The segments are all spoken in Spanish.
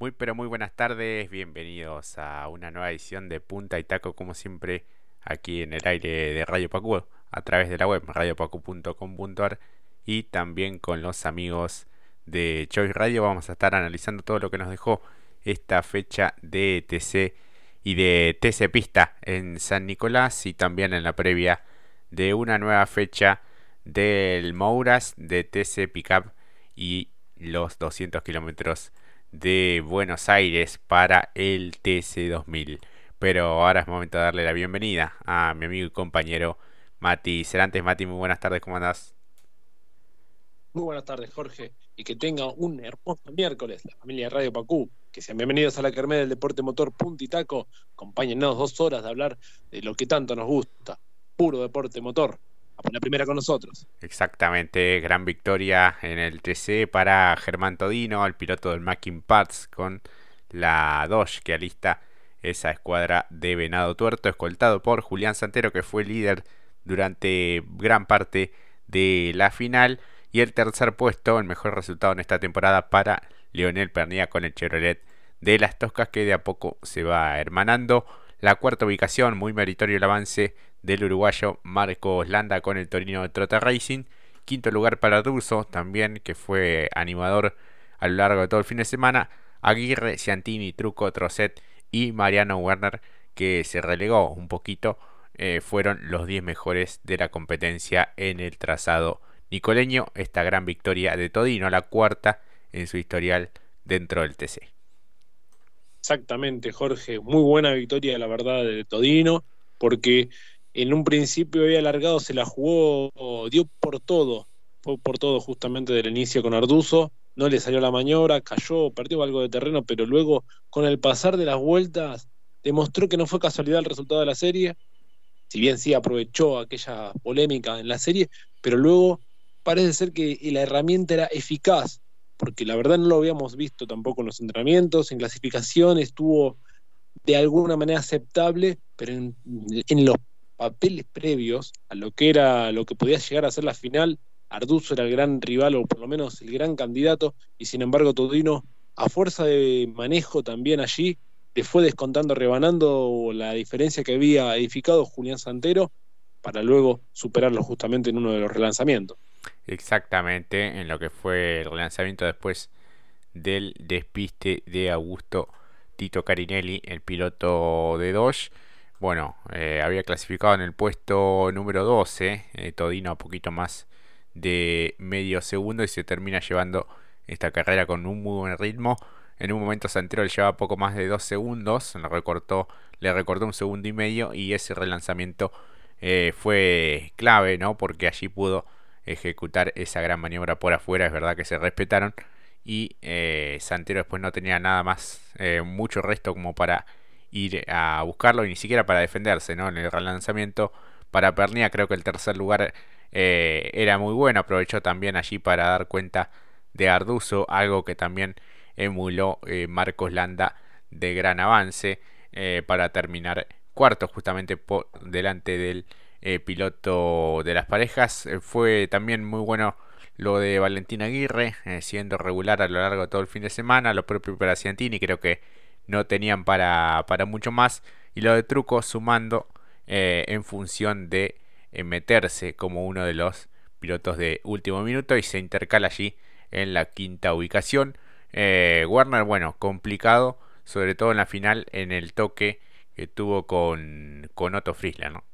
Muy pero muy buenas tardes, bienvenidos a una nueva edición de Punta y Taco como siempre aquí en el aire de Radio Pacu a través de la web radiopacu.com.ar y también con los amigos de Choice Radio. Vamos a estar analizando todo lo que nos dejó esta fecha de TC y de TC Pista en San Nicolás y también en la previa de una nueva fecha del Mouras de TC Pickup y los 200 kilómetros de Buenos Aires para el TC2000. Pero ahora es momento de darle la bienvenida a mi amigo y compañero Mati Cerantes. Mati, muy buenas tardes, ¿cómo andás? Muy buenas tardes, Jorge, y que tenga un hermoso miércoles, la familia de Radio Pacú. Que sean bienvenidos a la Kermés del Deporte Motor Punta y Taco. Acompáñennos dos horas de hablar de lo que tanto nos gusta, puro deporte motor la primera con nosotros. Exactamente, gran victoria en el TC para Germán Todino, el piloto del Mackin Parts con la Dodge que alista esa escuadra de Venado Tuerto, escoltado por Julián Santero que fue líder durante gran parte de la final y el tercer puesto, el mejor resultado en esta temporada para Leonel Pernilla con el Chevrolet de las Toscas que de a poco se va hermanando. La cuarta ubicación, muy meritorio el avance del uruguayo Marcos Landa con el Torino Trota Racing. Quinto lugar para Russo, también que fue animador a lo largo de todo el fin de semana. Aguirre, Ciantini, Truco, Trocet y Mariano Werner, que se relegó un poquito, eh, fueron los 10 mejores de la competencia en el trazado nicoleño. Esta gran victoria de Todino, la cuarta en su historial dentro del TC. Exactamente, Jorge. Muy buena victoria, la verdad, de Todino, porque en un principio había alargado, se la jugó, dio por todo, fue por todo justamente del inicio con Arduzo, no le salió la maniobra, cayó, perdió algo de terreno, pero luego con el pasar de las vueltas demostró que no fue casualidad el resultado de la serie, si bien sí aprovechó aquella polémica en la serie, pero luego parece ser que la herramienta era eficaz, porque la verdad no lo habíamos visto tampoco en los entrenamientos, en clasificación estuvo de alguna manera aceptable, pero en, en los papeles previos a lo que era lo que podía llegar a ser la final, Arduzo era el gran rival o por lo menos el gran candidato y sin embargo Todino a fuerza de manejo también allí le fue descontando, rebanando la diferencia que había edificado Julián Santero para luego superarlo justamente en uno de los relanzamientos. Exactamente, en lo que fue el relanzamiento después del despiste de Augusto Tito Carinelli, el piloto de Dodge bueno, eh, había clasificado en el puesto número 12, eh, Todino a poquito más de medio segundo y se termina llevando esta carrera con un muy buen ritmo. En un momento Santero le llevaba poco más de dos segundos, le recortó, le recortó un segundo y medio y ese relanzamiento eh, fue clave, ¿no? Porque allí pudo ejecutar esa gran maniobra por afuera, es verdad que se respetaron y Santero después no tenía nada más, mucho resto como para ir a buscarlo y ni siquiera para defenderse, ¿no? En el relanzamiento para Pernia creo que el tercer lugar eh, era muy bueno, aprovechó también allí para dar cuenta de Arduzo, algo que también emuló eh, Marcos Landa de gran avance eh, para terminar cuarto justamente por delante del piloto de las parejas. fue también muy bueno lo de Valentín Aguirre, siendo regular a lo largo de todo el fin de semana, lo propio para Ciantini, creo que no tenían para, para mucho más. Y lo de Truco sumando eh, en función de eh, meterse como uno de los pilotos de último minuto y se intercala allí en la quinta ubicación. Eh, Warner, bueno, complicado, sobre todo en la final, en el toque que tuvo con, con Otto Friesler, ¿no?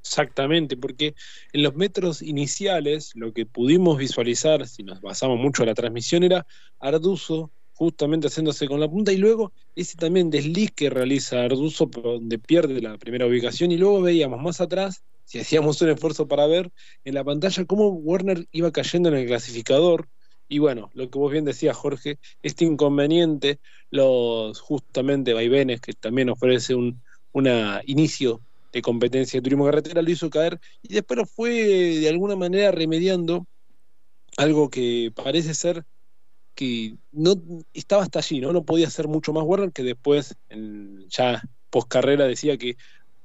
Exactamente, porque en los metros iniciales lo que pudimos visualizar, si nos basamos mucho en la transmisión, era Arduzo justamente haciéndose con la punta, y luego ese también desliz que realiza Arduzo, donde pierde la primera ubicación, y luego veíamos más atrás, si hacíamos un esfuerzo para ver en la pantalla, cómo Warner iba cayendo en el clasificador, y bueno, lo que vos bien decías, Jorge, este inconveniente, los justamente vaivenes que también ofrece un inicio de competencia de turismo carretera, lo hizo caer y después lo fue de alguna manera remediando algo que parece ser que no estaba hasta allí, ¿no? No podía hacer mucho más Warner, que después, en, ya post carrera, decía que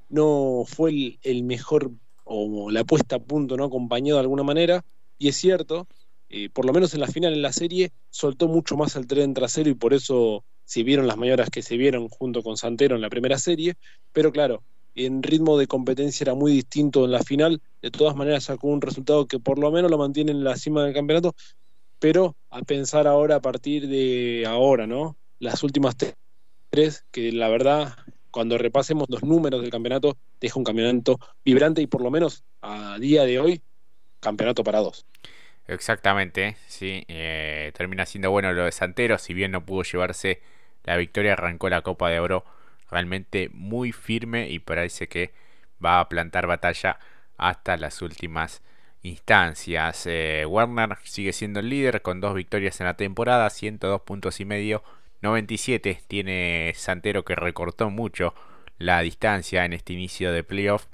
no fue el, mejor o la puesta a punto, ¿no? Acompañado de alguna manera, y es cierto, eh, por lo menos en la final en la serie, soltó mucho más el tren trasero y por eso se vieron las mayoras que se vieron junto con Santero en la primera serie, pero claro, en ritmo de competencia era muy distinto en la final, de todas maneras sacó un resultado que por lo menos lo mantiene en la cima del campeonato, pero a pensar ahora a partir de ahora, ¿no? Las últimas tres, que la verdad, cuando repasemos los números del campeonato, deja un campeonato vibrante y por lo menos a día de hoy, campeonato para dos. Exactamente, sí. Eh, termina siendo bueno lo de Santero, si bien no pudo llevarse la victoria, arrancó la Copa de Oro realmente muy firme y parece que va a plantar batalla hasta las últimas instancias. Eh, Werner sigue siendo el líder con dos victorias en la temporada, 102 puntos y medio, 97 tiene Santero que recortó mucho la distancia en este inicio de playoff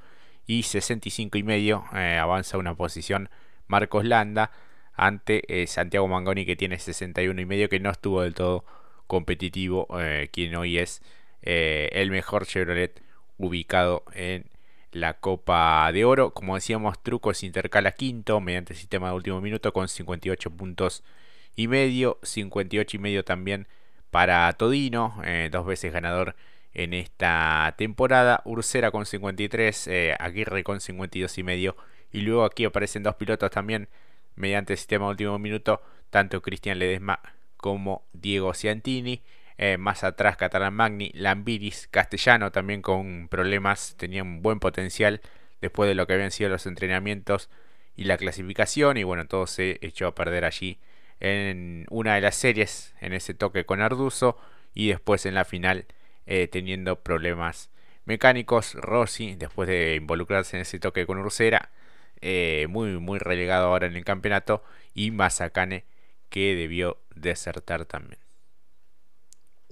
y 65 y medio eh, avanza una posición Marcos Landa ante eh, Santiago Mangoni que tiene 61 y medio que no estuvo del todo competitivo eh, quien hoy es el mejor Chevrolet ubicado en la Copa de Oro. Como decíamos Trucos intercala quinto mediante sistema de último minuto con 58 puntos y medio 58 y medio también para Todino dos veces ganador en esta temporada. Ursera con 53 Aguirre con 52 y medio. Y luego aquí aparecen dos pilotos también mediante sistema último minuto, tanto Cristian Ledesma como Diego Ciantini. Eh, más atrás Catalán Magni, Lambiris, Castellano también con problemas, tenían buen potencial después de lo que habían sido los entrenamientos y la clasificación y bueno, todo se echó a perder allí en una de las series, en ese toque con Arduzo y después en la final eh, teniendo problemas mecánicos. Rossi, después de involucrarse en ese toque con Ursera, eh, muy, muy relegado ahora en el campeonato, y Mazacane que debió desertar también.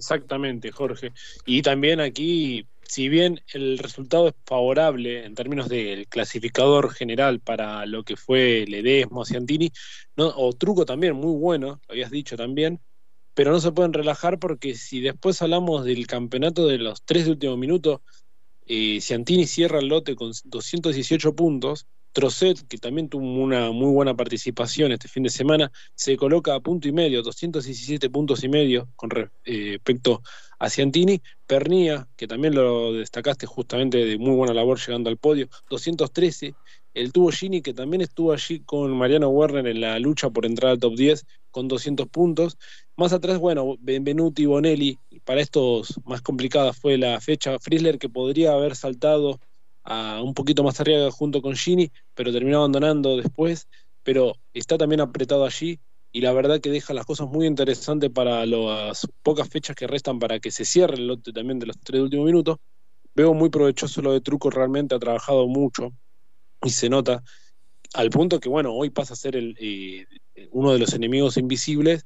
Exactamente, Jorge. Y también aquí, si bien el resultado es favorable en términos del clasificador general para lo que fue Ledesmo, Ciantini, ¿no? o Truco también, muy bueno, lo habías dicho también, pero no se pueden relajar porque si después hablamos del campeonato de los tres de último minuto, eh, Ciantini cierra el lote con 218 puntos, Trocet, que también tuvo una muy buena participación este fin de semana, se coloca a punto y medio, 217 puntos y medio con eh, respecto a Ciantini. Pernía, que también lo destacaste justamente de muy buena labor llegando al podio, 213. El tuvo Gini, que también estuvo allí con Mariano Werner en la lucha por entrar al top 10 con 200 puntos. Más atrás, bueno, Benvenuti, Bonelli, para estos más complicadas fue la fecha. Frizzler, que podría haber saltado un poquito más arriba junto con Gini, pero terminó abandonando después, pero está también apretado allí y la verdad que deja las cosas muy interesantes para las pocas fechas que restan para que se cierre el lote también de los tres últimos minutos. Veo muy provechoso lo de Truco, realmente ha trabajado mucho y se nota al punto que, bueno, hoy pasa a ser eh, uno de los enemigos invisibles,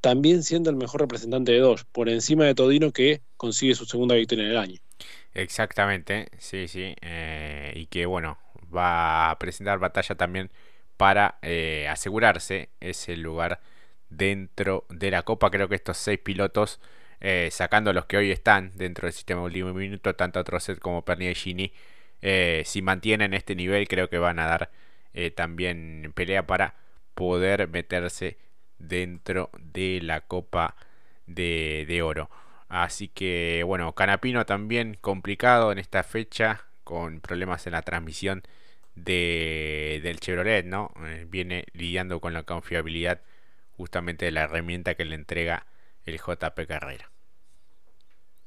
también siendo el mejor representante de Dodge, por encima de Todino que consigue su segunda victoria en el año. Exactamente, sí, sí. Eh, y que bueno, va a presentar batalla también para eh, asegurarse ese lugar dentro de la Copa. Creo que estos seis pilotos, eh, sacando los que hoy están dentro del sistema último minuto, tanto Trocet como Pernia y Gini, si mantienen este nivel, creo que van a dar también pelea para poder meterse dentro de la Copa de Oro. Así que bueno, Canapino también complicado en esta fecha con problemas en la transmisión de, del Chevrolet, ¿no? Eh, viene lidiando con la confiabilidad justamente de la herramienta que le entrega el JP Carrera.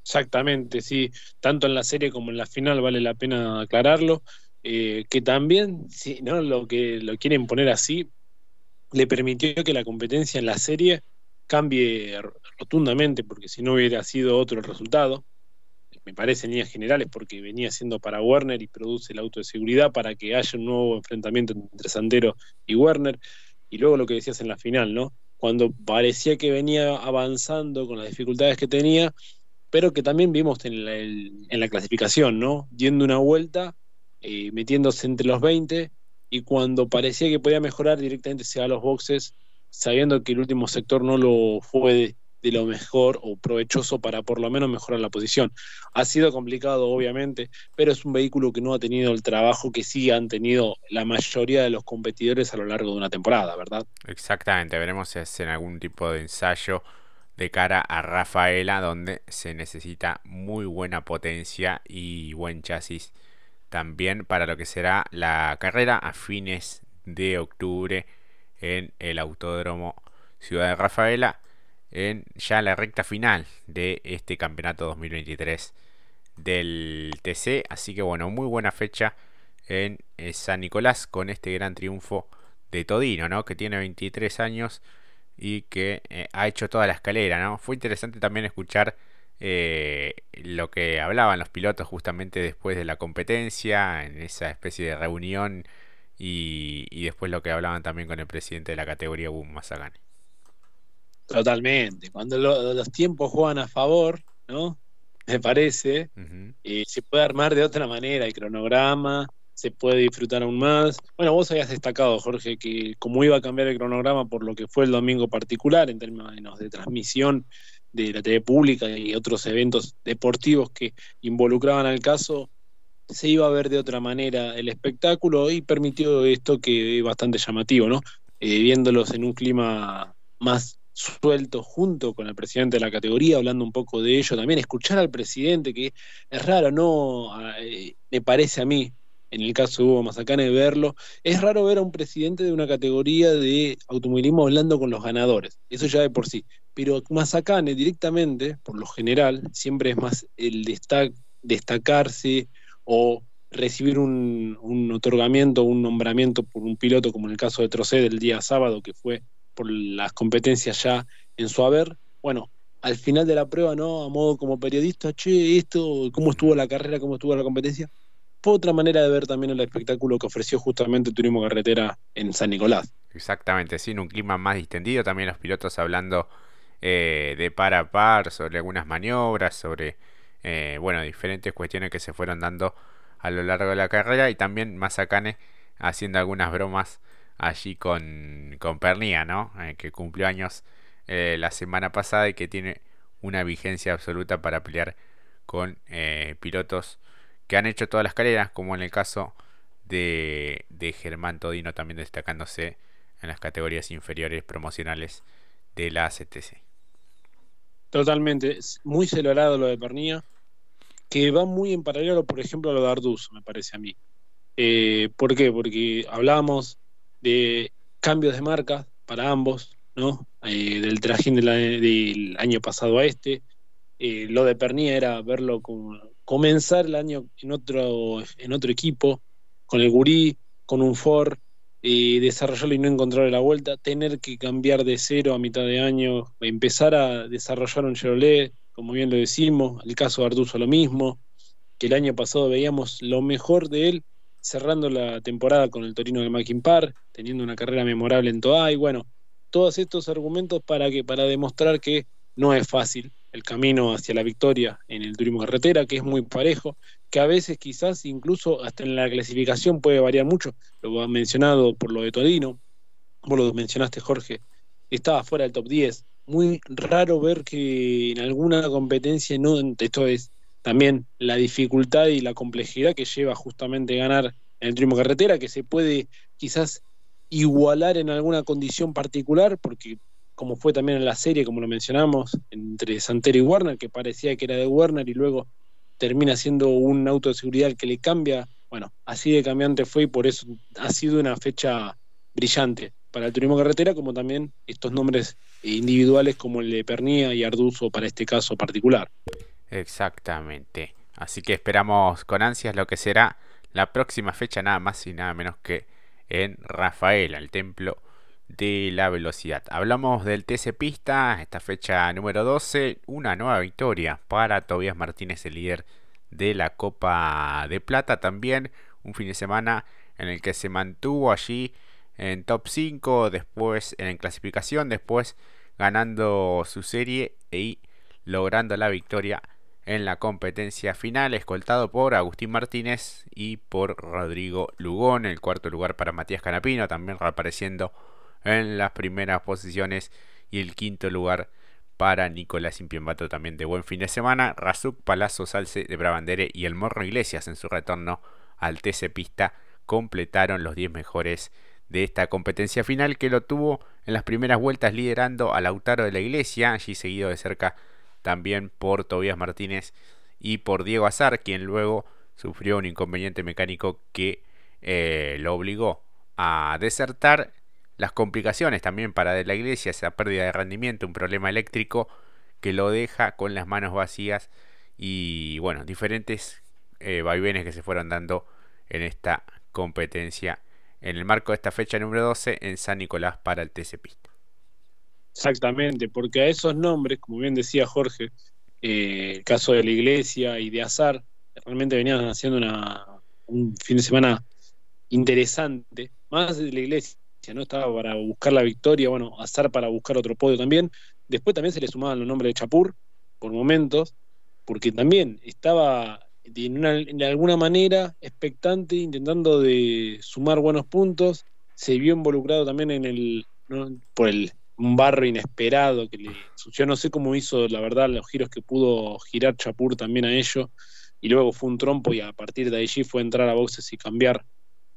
Exactamente, sí, tanto en la serie como en la final vale la pena aclararlo, eh, que también, si no lo que lo quieren poner así, le permitió que la competencia en la serie cambie rotundamente, porque si no hubiera sido otro el resultado, me parece en líneas generales, porque venía siendo para Werner y produce el auto de seguridad para que haya un nuevo enfrentamiento entre Sandero y Werner. Y luego lo que decías en la final, ¿no? Cuando parecía que venía avanzando con las dificultades que tenía, pero que también vimos en la, clasificación, ¿no? Diendo una vuelta, eh, metiéndose entre los 20, y cuando parecía que podía mejorar directamente se va a los boxes sabiendo que el último sector no lo fue de lo mejor o provechoso para por lo menos mejorar la posición. Ha sido complicado, obviamente, pero es un vehículo que no ha tenido el trabajo que sí han tenido la mayoría de los competidores a lo largo de una temporada, ¿verdad? Exactamente, veremos si hacen algún tipo de ensayo de cara a Rafaela, donde se necesita muy buena potencia y buen chasis también para lo que será la carrera a fines de octubre en el Autódromo Ciudad de Rafaela en ya la recta final de este campeonato 2023 del TC. Así que bueno, muy buena fecha en eh, San Nicolás con este gran triunfo de Todino, ¿no? Que tiene 23 años y que eh, ha hecho toda la escalera, ¿no? Fue interesante también escuchar eh, lo que hablaban los pilotos justamente después de la competencia, en esa especie de reunión y, después lo que hablaban también con el presidente de la categoría Boom Mazagane. Totalmente. Cuando los tiempos juegan a favor, ¿no? Me parece, eh, se puede armar de otra manera el cronograma, se puede disfrutar aún más. Bueno, vos habías destacado, Jorge, que como iba a cambiar el cronograma por lo que fue el domingo particular en términos de transmisión de la TV pública y otros eventos deportivos que involucraban al caso, se iba a ver de otra manera el espectáculo y permitió esto que es bastante llamativo, ¿no? Eh, viéndolos en un clima más suelto junto con el presidente de la categoría, hablando un poco de ello, también escuchar al presidente, que es raro, ¿no? Ah, eh, me parece a mí, en el caso de Hugo Mazacane, verlo, es raro ver a un presidente de una categoría de automovilismo hablando con los ganadores, eso ya de por sí, pero Mazacane directamente, por lo general, siempre es más el destacarse o recibir un, un otorgamiento, un nombramiento por un piloto, como en el caso de Trocé del día sábado, que fue por las competencias ya en su haber, bueno, al final de la prueba, ¿no? A modo como periodista, che, esto, cómo estuvo la carrera, cómo estuvo la competencia. Otra manera de ver también el espectáculo que ofreció justamente Turismo Carretera en San Nicolás. Exactamente, sí, en un clima más distendido, también los pilotos hablando eh, de par a par sobre algunas maniobras, sobre, eh, bueno, diferentes cuestiones que se fueron dando a lo largo de la carrera y también Mazacane haciendo algunas bromas allí con, con Pernía, ¿no? Eh, que cumplió años eh, la semana pasada y que tiene una vigencia absoluta para pelear con eh, pilotos que han hecho todas las carreras, como en el caso de, Germán Todino, también destacándose en las categorías inferiores promocionales de la CTC. Totalmente, muy celebrado lo de Pernía, que va muy en paralelo, por ejemplo, a lo de Arduz, me parece a mí. ¿Por qué? Porque hablábamos de cambios de marca para ambos, ¿no? Eh, del trajín del año pasado a este. Eh, lo de Pernía era verlo como comenzar el año en otro, en otro equipo, con el Gurí, con un Ford, eh, desarrollarlo y no encontrar la vuelta, tener que cambiar de cero a mitad de año, empezar a desarrollar un Chevrolet, como bien lo decimos, el caso de Arduzo lo mismo, que el año pasado veíamos lo mejor de él cerrando la temporada con el Torino del Mackin Park, teniendo una carrera memorable en Toa, y bueno, todos estos argumentos para que para demostrar que no es fácil el camino hacia la victoria en el turismo carretera, que es muy parejo, que a veces quizás incluso hasta en la clasificación puede variar mucho, lo mencionado por lo de Torino, vos lo mencionaste Jorge, estaba fuera del top 10, muy raro ver que en alguna competencia no, esto es también la dificultad y la complejidad que lleva justamente ganar en el turismo carretera, que se puede quizás igualar en alguna condición particular, porque como fue también en la serie, como lo mencionamos, entre Santero y Warner, que parecía que era de Warner y luego termina siendo un auto de seguridad que le cambia. Bueno, así de cambiante fue y por eso ha sido una fecha brillante para el turismo carretera, como también estos nombres individuales como el de Pernía y Arduzo para este caso particular. Exactamente. Así que esperamos con ansias lo que será la próxima fecha, nada más y nada menos que en Rafaela, el templo de la velocidad. Hablamos del TC Pista, esta fecha número 12, una nueva victoria para Tobias Martínez, el líder de la Copa de Plata. También un fin de semana en el que se mantuvo allí en top 5, después en clasificación, después ganando su serie y logrando la victoria en la competencia final, escoltado por Agustín Martínez y por Rodrigo Lugón. El cuarto lugar para Matías Canapino, también reapareciendo en las primeras posiciones. Y el quinto lugar para Nicolás Impiembato también de buen fin de semana. Razuk, Palazzo, Salce de Brabandere y el Morro Iglesias en su retorno al TC Pista completaron los 10 mejores de esta competencia final que lo tuvo en las primeras vueltas liderando a Lautaro de la Iglesia, allí seguido de cerca también por Tobías Martínez y por Diego Azar, quien luego sufrió un inconveniente mecánico que eh, lo obligó a desertar. Las complicaciones también para de la iglesia, esa pérdida de rendimiento, un problema eléctrico que lo deja con las manos vacías y bueno, diferentes eh, vaivenes que se fueron dando en esta competencia en el marco de esta fecha número 12 en San Nicolás para el TC Pista. Exactamente, porque a esos nombres, como bien decía Jorge, eh, el caso de la iglesia y de Azar, realmente venían haciendo una, un fin de semana interesante, más de la iglesia, ¿no? Estaba para buscar la victoria, bueno, Azar para buscar otro podio también. Después también se le sumaban los nombres de Chapur, por momentos, porque también estaba de, alguna manera expectante, intentando de sumar buenos puntos. Se vio involucrado también en el, por el un barro inesperado que le yo no sé cómo hizo la verdad los giros que pudo girar Chapur también a ello y luego fue un trompo y a partir de allí fue entrar a boxes y cambiar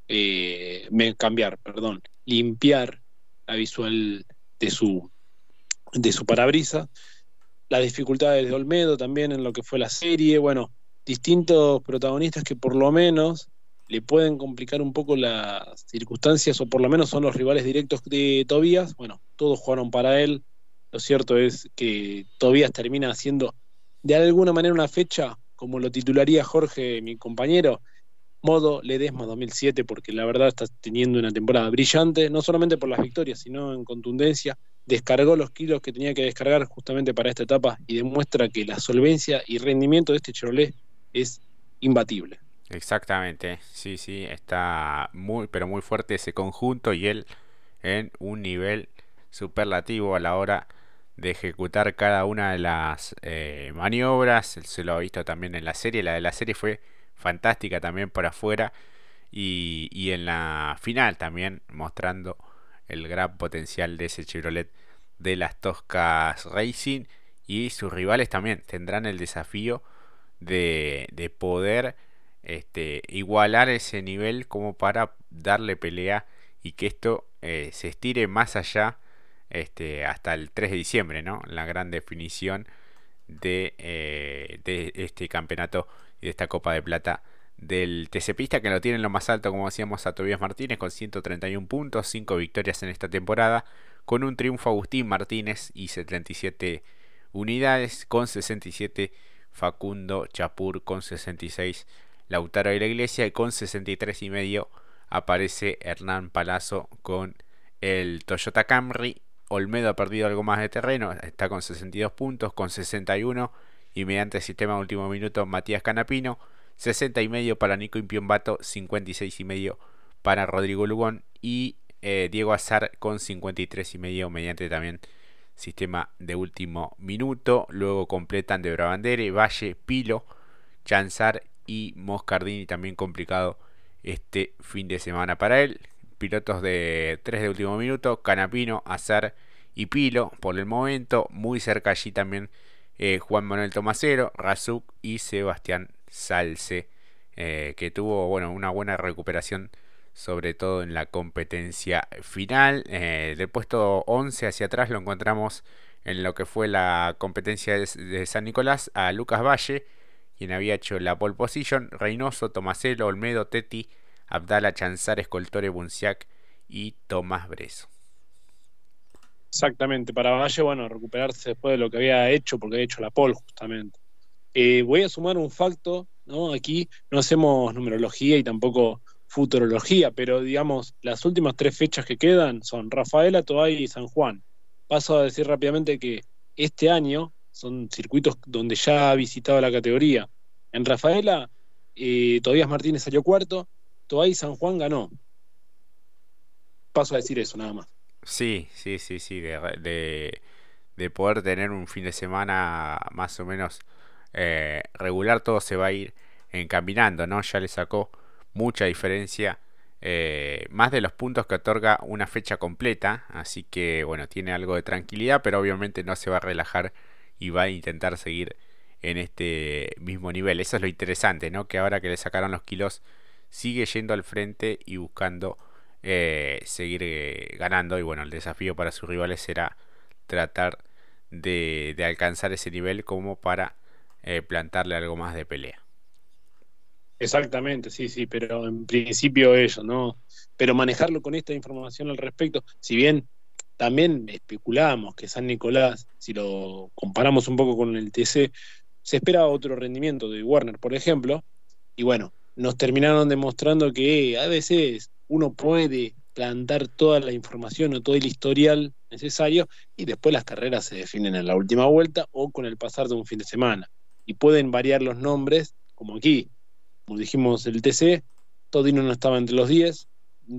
eh, cambiar perdón limpiar la visual de su de su parabrisa las dificultades de Olmedo también en lo que fue la serie bueno distintos protagonistas que por lo menos le pueden complicar un poco las circunstancias, o por lo menos son los rivales directos de Tobías. Bueno, todos jugaron para él. Lo cierto es que Tobías termina haciendo de alguna manera una fecha, como lo titularía Jorge, mi compañero, modo Ledesma 2007, porque la verdad está teniendo una temporada brillante, no solamente por las victorias, sino en contundencia. Descargó los kilos que tenía que descargar justamente para esta etapa y demuestra que la solvencia y rendimiento de este Chevrolet es imbatible. Exactamente, sí, sí, está muy, pero muy fuerte ese conjunto y él en un nivel superlativo a la hora de ejecutar cada una de las eh, maniobras. Se lo ha visto también en la serie, la de la serie fue fantástica también por afuera y, y en la final también mostrando el gran potencial de ese Chevrolet de las Toscas Racing y sus rivales también tendrán el desafío de, de poder este, igualar ese nivel como para darle pelea y que esto eh, se estire más allá este, hasta el 3 de diciembre, ¿no? La gran definición de, eh, de este campeonato y de esta Copa de Plata del TC Pista que lo tiene en lo más alto, como decíamos, a Tobias Martínez con 131 puntos, 5 victorias en esta temporada, con un triunfo Agustín Martínez y 77 unidades, con 67 Facundo Chapur con 66 Lautaro de la Iglesia y con 63 y medio aparece Hernán Palazzo con el Toyota Camry. Olmedo ha perdido algo más de terreno, está con 62 puntos, con 61 y mediante sistema último minuto Matías Canapino, 60 y medio para Nico Impiombato, 56 y medio para Rodrigo Lugón y eh, Diego Azar con 53 y medio mediante también sistema de último minuto. Luego completan de Brabandere, Valle, Pilo, Chanzar y Moscardini también complicado este fin de semana para él. Pilotos de 3 de último minuto, Canapino, Azar y Pilo por el momento. Muy cerca allí también eh, Juan Manuel Tomasero, Razuk y Sebastián Salce, eh, que tuvo bueno, una buena recuperación sobre todo en la competencia final. Eh, del puesto 11 hacia atrás lo encontramos en lo que fue la competencia de, San Nicolás a Lucas Valle, quien había hecho la pole position, Reynoso, Tomaselo, Olmedo, Teti, Abdala, Chanzar, Escoltore, Bunciac y Tomás Breso. Exactamente, para Valle, bueno, recuperarse después de lo que había hecho, porque había hecho la pole justamente. Eh, voy a sumar un facto, ¿no? Aquí no hacemos numerología y tampoco futurología, pero digamos, las últimas tres fechas que quedan son Rafaela, Toay y San Juan. Paso a decir rápidamente que este año son circuitos donde ya ha visitado la categoría. En Rafaela, eh, Tobías Martínez salió cuarto, Toay San Juan ganó. Paso a decir eso, nada más. Sí, sí, sí, sí, de, de, poder tener un fin de semana más o menos eh, regular, todo se va a ir encaminando, ¿no? Ya le sacó mucha diferencia eh, más de los puntos que otorga una fecha completa, así que bueno, tiene algo de tranquilidad, pero obviamente no se va a relajar y va a intentar seguir en este mismo nivel. Eso es lo interesante, ¿no? Que ahora que le sacaron los kilos, sigue yendo al frente y buscando eh, seguir eh, ganando. Y bueno, el desafío para sus rivales será tratar de, alcanzar ese nivel como para plantarle algo más de pelea. Exactamente, sí, sí, pero en principio eso, ¿no? Pero manejarlo con esta información al respecto, si bien también especulamos que San Nicolás, si lo comparamos un poco con el TC, se espera otro rendimiento de Warner, por ejemplo, y bueno, nos terminaron demostrando que a veces uno puede plantar toda la información o todo el historial necesario y después las carreras se definen en la última vuelta o con el pasar de un fin de semana. Y pueden variar los nombres, como aquí, como dijimos, el TC, Todino no estaba entre los 10,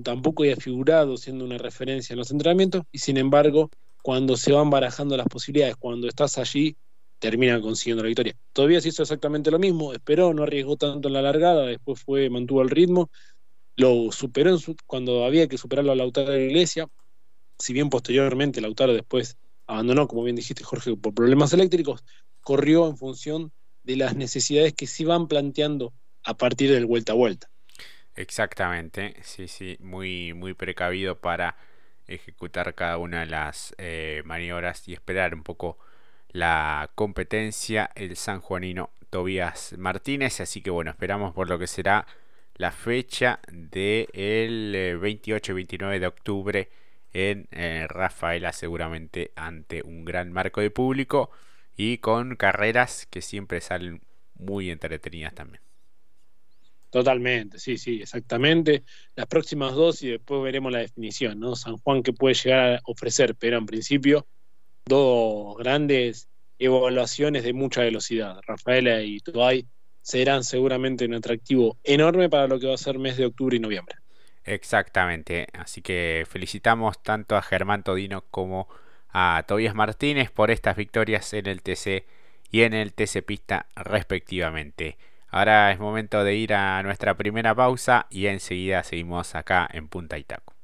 tampoco había figurado siendo una referencia en los entrenamientos, y sin embargo, cuando se van barajando las posibilidades, cuando estás allí, termina consiguiendo la victoria. Todavía se hizo exactamente lo mismo, esperó, no arriesgó tanto en la largada, después fue, mantuvo el ritmo, lo superó cuando había que superarlo a Lautaro de la Iglesia, si bien posteriormente Lautaro después abandonó, como bien dijiste Jorge, por problemas eléctricos, corrió en función de las necesidades que se van planteando a partir del vuelta a vuelta. Exactamente, sí, sí, muy, muy precavido para ejecutar cada una de las eh, maniobras y esperar un poco la competencia el sanjuanino Tobías Martínez. Así que bueno, esperamos por lo que será la fecha del 28 y 29 de octubre en eh, Rafaela, seguramente ante un gran marco de público y con carreras que siempre salen muy entretenidas también. Totalmente, sí, sí, exactamente. Las próximas dos y después veremos la definición, ¿no? San Juan que puede llegar a ofrecer, pero en principio dos grandes evaluaciones de mucha velocidad. Rafaela y Tuay serán seguramente un atractivo enorme para lo que va a ser mes de octubre y noviembre. Exactamente, así que felicitamos tanto a Germán Todino como a Tobias Martínez por estas victorias en el TC y en el TC Pista respectivamente. Ahora es momento de ir a nuestra primera pausa y enseguida seguimos acá en Punta Itaco.